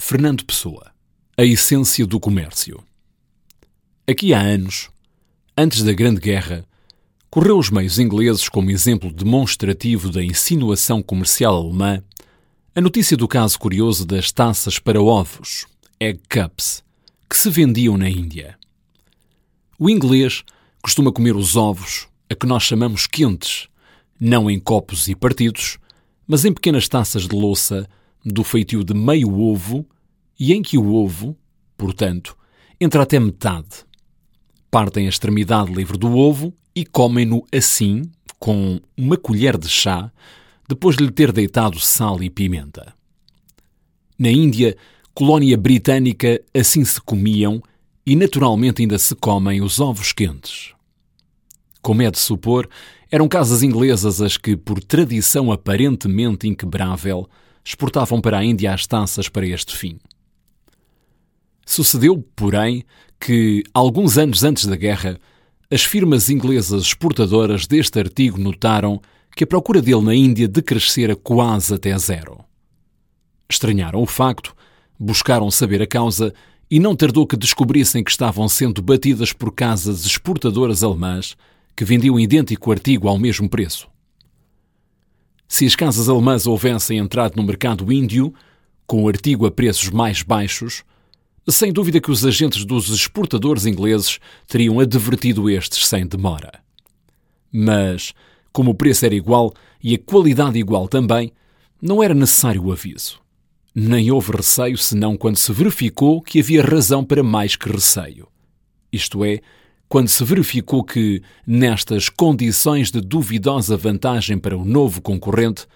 Fernando Pessoa. A essência do comércio. Aqui há anos, antes da Grande Guerra, correu os meios ingleses como exemplo demonstrativo da insinuação comercial alemã a notícia do caso curioso das taças para ovos, egg cups, que se vendiam na Índia. O inglês costuma comer os ovos, a que nós chamamos quentes, não em copos e partidos, mas em pequenas taças de louça do feitio de meio ovo e em que o ovo, portanto, entra até metade. Partem a extremidade livre do ovo e comem-no assim, com uma colher de chá, depois de lhe ter deitado sal e pimenta. Na Índia, colónia britânica, assim se comiam e naturalmente ainda se comem os ovos quentes. Como é de supor, eram casas inglesas as que, por tradição aparentemente inquebrável, exportavam para a Índia as taças para este fim. Sucedeu, porém, que, alguns anos antes da guerra, as firmas inglesas exportadoras deste artigo notaram que a procura dele na Índia decrescera quase até zero. Estranharam o facto, buscaram saber a causa e não tardou que descobrissem que estavam sendo batidas por casas exportadoras alemãs que vendiam idêntico artigo ao mesmo preço. Se as casas alemãs houvessem entrado no mercado índio, com o artigo a preços mais baixos, sem dúvida que os agentes dos exportadores ingleses teriam advertido estes sem demora. Mas, como o preço era igual e a qualidade igual também, não era necessário o aviso. Nem houve receio senão quando se verificou que havia razão para mais que receio. Isto é, quando se verificou que, nestas condições de duvidosa vantagem para o novo concorrente,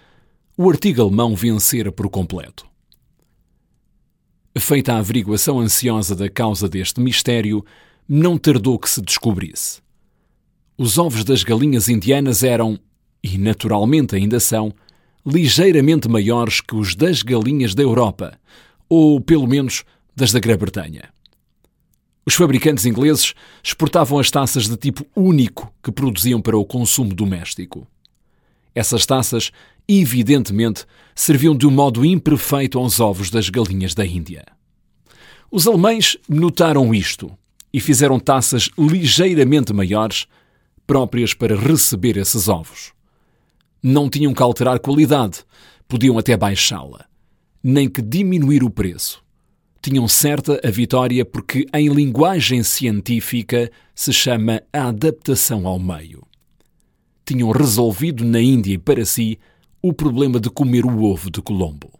o artigo alemão vencera por completo. Feita a averiguação ansiosa da causa deste mistério, não tardou que se descobrisse. Os ovos das galinhas indianas eram, e naturalmente ainda são, ligeiramente maiores que os das galinhas da Europa, ou pelo menos das da Grã-Bretanha. Os fabricantes ingleses exportavam as taças de tipo único que produziam para o consumo doméstico. Essas taças, evidentemente, serviam de um modo imperfeito aos ovos das galinhas da Índia. Os alemães notaram isto e fizeram taças ligeiramente maiores, próprias para receber esses ovos. Não tinham que alterar qualidade, podiam até baixá-la, nem que diminuir o preço tinham certa a vitória porque, em linguagem científica, se chama a adaptação ao meio. Tinham resolvido na Índia e para si o problema de comer o ovo de Colombo.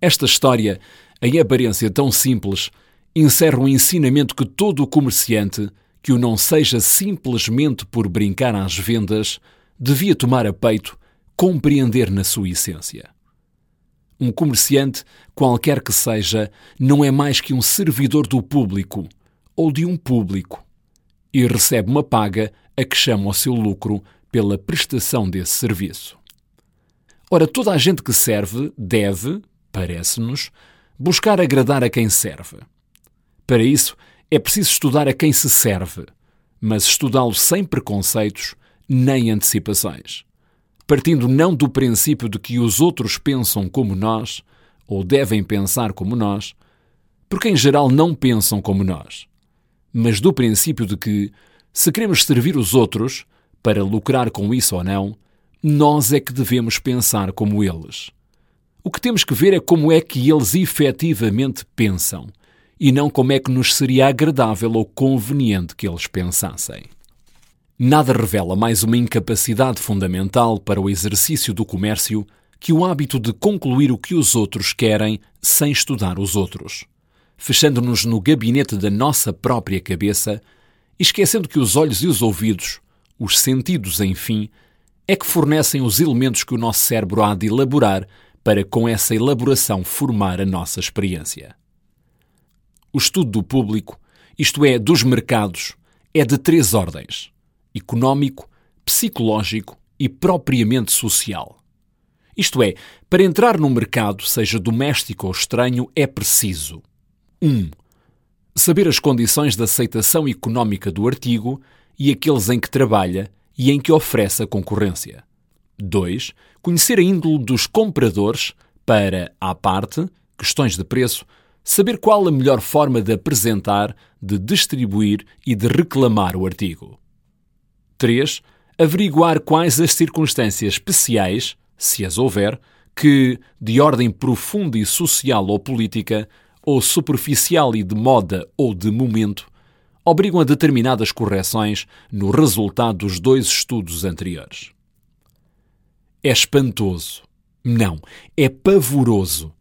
Esta história, em aparência tão simples, encerra um ensinamento que todo comerciante, que o não seja simplesmente por brincar às vendas, devia tomar a peito, compreender na sua essência. Um comerciante, qualquer que seja, não é mais que um servidor do público ou de um público e recebe uma paga a que chama o seu lucro pela prestação desse serviço. Ora, toda a gente que serve deve, parece-nos, buscar agradar a quem serve. Para isso, é preciso estudar a quem se serve, mas estudá-lo sem preconceitos nem antecipações partindo não do princípio de que os outros pensam como nós, ou devem pensar como nós, porque em geral não pensam como nós, mas do princípio de que, se queremos servir os outros, para lucrar com isso ou não, nós é que devemos pensar como eles. O que temos que ver é como é que eles efetivamente pensam, e não como é que nos seria agradável ou conveniente que eles pensassem. Nada revela mais uma incapacidade fundamental para o exercício do comércio que o hábito de concluir o que os outros querem sem estudar os outros, fechando-nos no gabinete da nossa própria cabeça esquecendo que os olhos e os ouvidos, os sentidos, enfim, é que fornecem os elementos que o nosso cérebro há de elaborar para, com essa elaboração, formar a nossa experiência. O estudo do público, isto é, dos mercados, é de três ordens económico, psicológico e propriamente social. Isto é, para entrar no mercado, seja doméstico ou estranho, é preciso 1. Um, saber as condições de aceitação económica do artigo e aqueles em que trabalha e em que oferece a concorrência. 2. Conhecer a índole dos compradores para, à parte, questões de preço, saber qual a melhor forma de apresentar, de distribuir e de reclamar o artigo. 3. Averiguar quais as circunstâncias especiais, se as houver, que, de ordem profunda e social ou política, ou superficial e de moda ou de momento, obrigam a determinadas correções no resultado dos dois estudos anteriores. É espantoso. Não, é pavoroso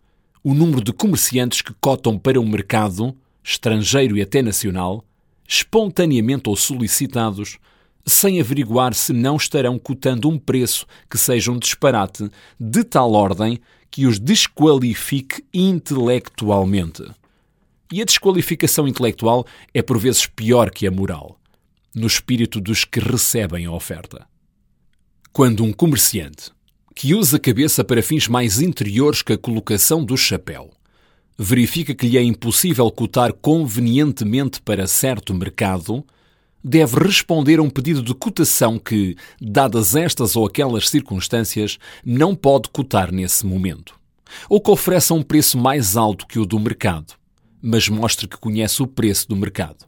o número de comerciantes que cotam para o mercado, estrangeiro e até nacional, espontaneamente ou solicitados, sem averiguar se não estarão cotando um preço que seja um disparate de tal ordem que os desqualifique intelectualmente. E a desqualificação intelectual é por vezes pior que a moral, no espírito dos que recebem a oferta. Quando um comerciante, que usa a cabeça para fins mais interiores que a colocação do chapéu, verifica que lhe é impossível cotar convenientemente para certo mercado, deve responder a um pedido de cotação que, dadas estas ou aquelas circunstâncias, não pode cotar nesse momento. Ou que ofereça um preço mais alto que o do mercado, mas mostre que conhece o preço do mercado.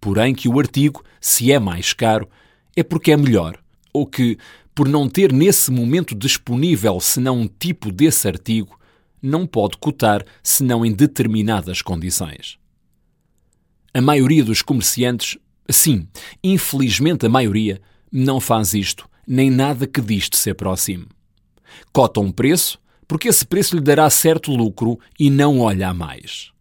Porém, que o artigo, se é mais caro, é porque é melhor, ou que, por não ter nesse momento disponível senão um tipo desse artigo, não pode cotar senão em determinadas condições. A maioria dos comerciantes Sim, infelizmente a maioria não faz isto, nem nada que disto se aproxime. Cota um preço, porque esse preço lhe dará certo lucro e não olha a mais.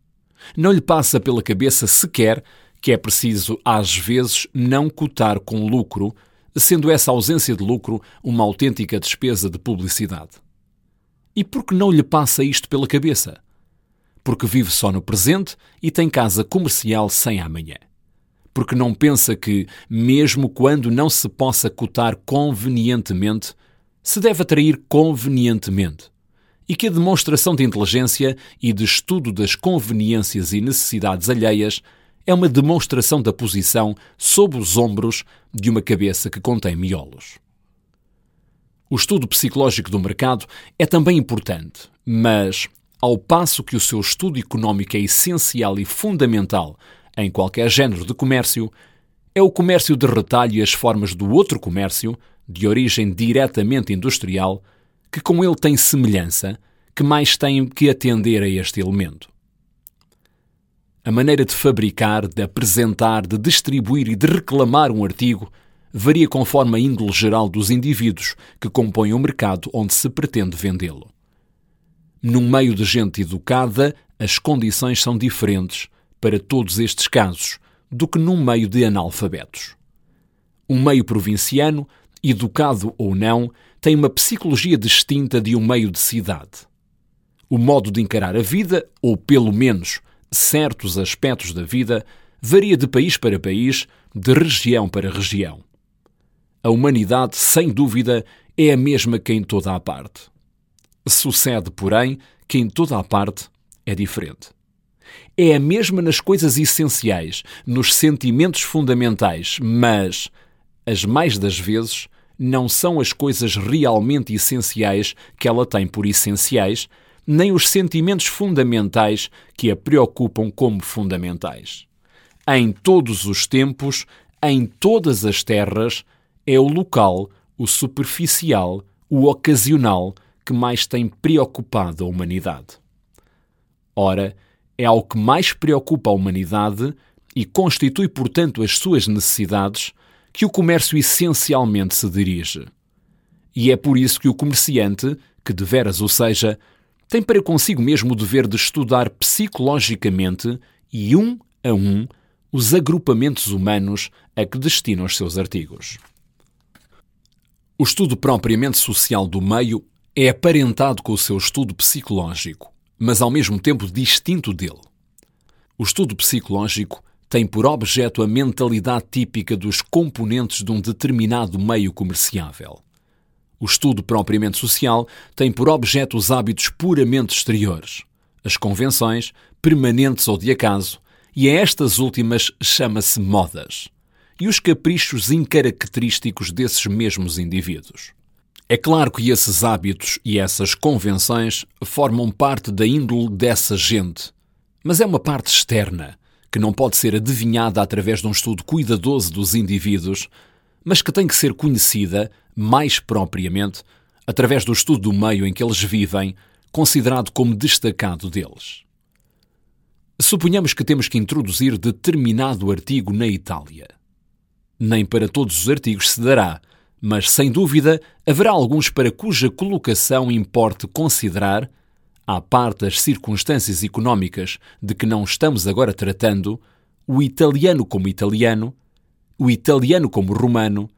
Não lhe passa pela cabeça sequer que é preciso, às vezes, não cotar com lucro, sendo essa ausência de lucro uma autêntica despesa de publicidade. E por que não lhe passa isto pela cabeça? Porque vive só no presente e tem casa comercial sem amanhã porque não pensa que, mesmo quando não se possa cotar convenientemente, se deve atrair convenientemente. E que a demonstração de inteligência e de estudo das conveniências e necessidades alheias é uma demonstração da posição sob os ombros de uma cabeça que contém miolos. O estudo psicológico do mercado é também importante, mas, ao passo que o seu estudo económico é essencial e fundamental em qualquer género de comércio, é o comércio de retalho e as formas do outro comércio, de origem diretamente industrial, que com ele tem semelhança, que mais têm que atender a este elemento. A maneira de fabricar, de apresentar, de distribuir e de reclamar um artigo varia conforme a índole geral dos indivíduos que compõem o mercado onde se pretende vendê-lo. Num meio de gente educada, as condições são diferentes para todos estes casos do que num meio de analfabetos. Um meio provinciano, educado ou não, tem uma psicologia distinta de um meio de cidade. O modo de encarar a vida, ou pelo menos certos aspectos da vida, varia de país para país, de região para região. A humanidade, sem dúvida, é a mesma que em toda a parte. Sucede, porém, que em toda a parte é diferente é a mesma nas coisas essenciais, nos sentimentos fundamentais, mas, as mais das vezes, não são as coisas realmente essenciais que ela tem por essenciais, nem os sentimentos fundamentais que a preocupam como fundamentais. Em todos os tempos, em todas as terras, é o local, o superficial, o ocasional que mais tem preocupado a humanidade. Ora, é algo que mais preocupa a humanidade e constitui, portanto, as suas necessidades que o comércio essencialmente se dirige. E é por isso que o comerciante, que deveras o seja, tem para consigo mesmo o dever de estudar psicologicamente e um a um os agrupamentos humanos a que destina os seus artigos. O estudo propriamente social do meio é aparentado com o seu estudo psicológico mas ao mesmo tempo distinto dele. O estudo psicológico tem por objeto a mentalidade típica dos componentes de um determinado meio comerciável. O estudo propriamente social tem por objeto os hábitos puramente exteriores, as convenções, permanentes ou de acaso, e a estas últimas chama-se modas, e os caprichos incaracterísticos desses mesmos indivíduos. É claro que esses hábitos e essas convenções formam parte da índole dessa gente, mas é uma parte externa que não pode ser adivinhada através de um estudo cuidadoso dos indivíduos, mas que tem que ser conhecida, mais propriamente, através do estudo do meio em que eles vivem, considerado como destacado deles. Suponhamos que temos que introduzir determinado artigo na Itália. Nem para todos os artigos se dará, mas sem dúvida haverá alguns para cuja colocação importe considerar, à parte das circunstâncias económicas de que não estamos agora tratando, o italiano como italiano, o italiano como romano,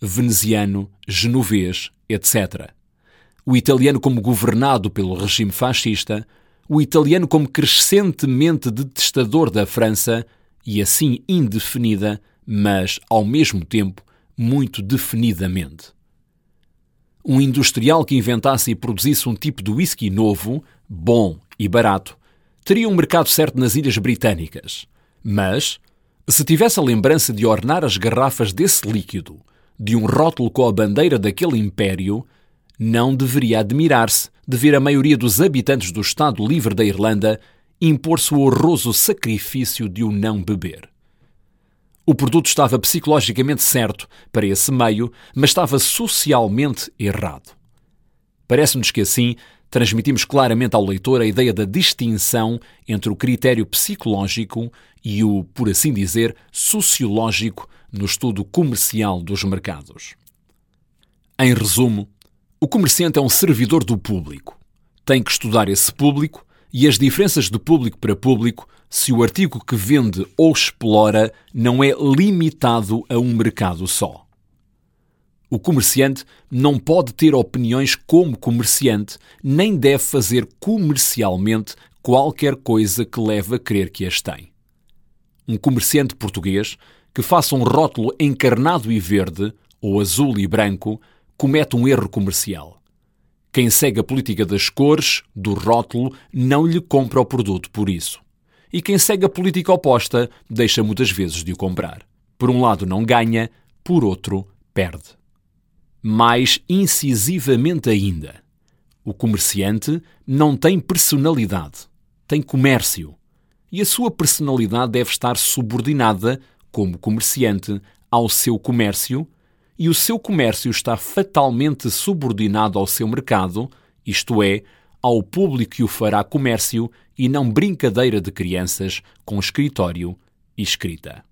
veneziano, genovês, etc. O italiano como governado pelo regime fascista, o italiano como crescentemente detestador da França e assim indefinida, mas ao mesmo tempo muito definidamente. Um industrial que inventasse e produzisse um tipo de whisky novo, bom e barato, teria um mercado certo nas Ilhas Britânicas. Mas, se tivesse a lembrança de ornar as garrafas desse líquido de um rótulo com a bandeira daquele império, não deveria admirar-se de ver a maioria dos habitantes do Estado Livre da Irlanda impor-se o horroroso sacrifício de o não beber. O produto estava psicologicamente certo para esse meio, mas estava socialmente errado. Parece-nos que assim transmitimos claramente ao leitor a ideia da distinção entre o critério psicológico e o, por assim dizer, sociológico no estudo comercial dos mercados. Em resumo, o comerciante é um servidor do público. Tem que estudar esse público e as diferenças de público para público se o artigo que vende ou explora não é limitado a um mercado só. O comerciante não pode ter opiniões como comerciante, nem deve fazer comercialmente qualquer coisa que leve a crer que as tem. Um comerciante português que faça um rótulo encarnado e verde, ou azul e branco, comete um erro comercial. Quem segue a política das cores, do rótulo, não lhe compra o produto por isso e quem segue a política oposta deixa muitas vezes de o comprar. Por um lado não ganha, por outro perde. Mais incisivamente ainda, o comerciante não tem personalidade, tem comércio. E a sua personalidade deve estar subordinada, como comerciante, ao seu comércio, e o seu comércio está fatalmente subordinado ao seu mercado, isto é, ao público que o fará comércio e não brincadeira de crianças com escritório e escrita.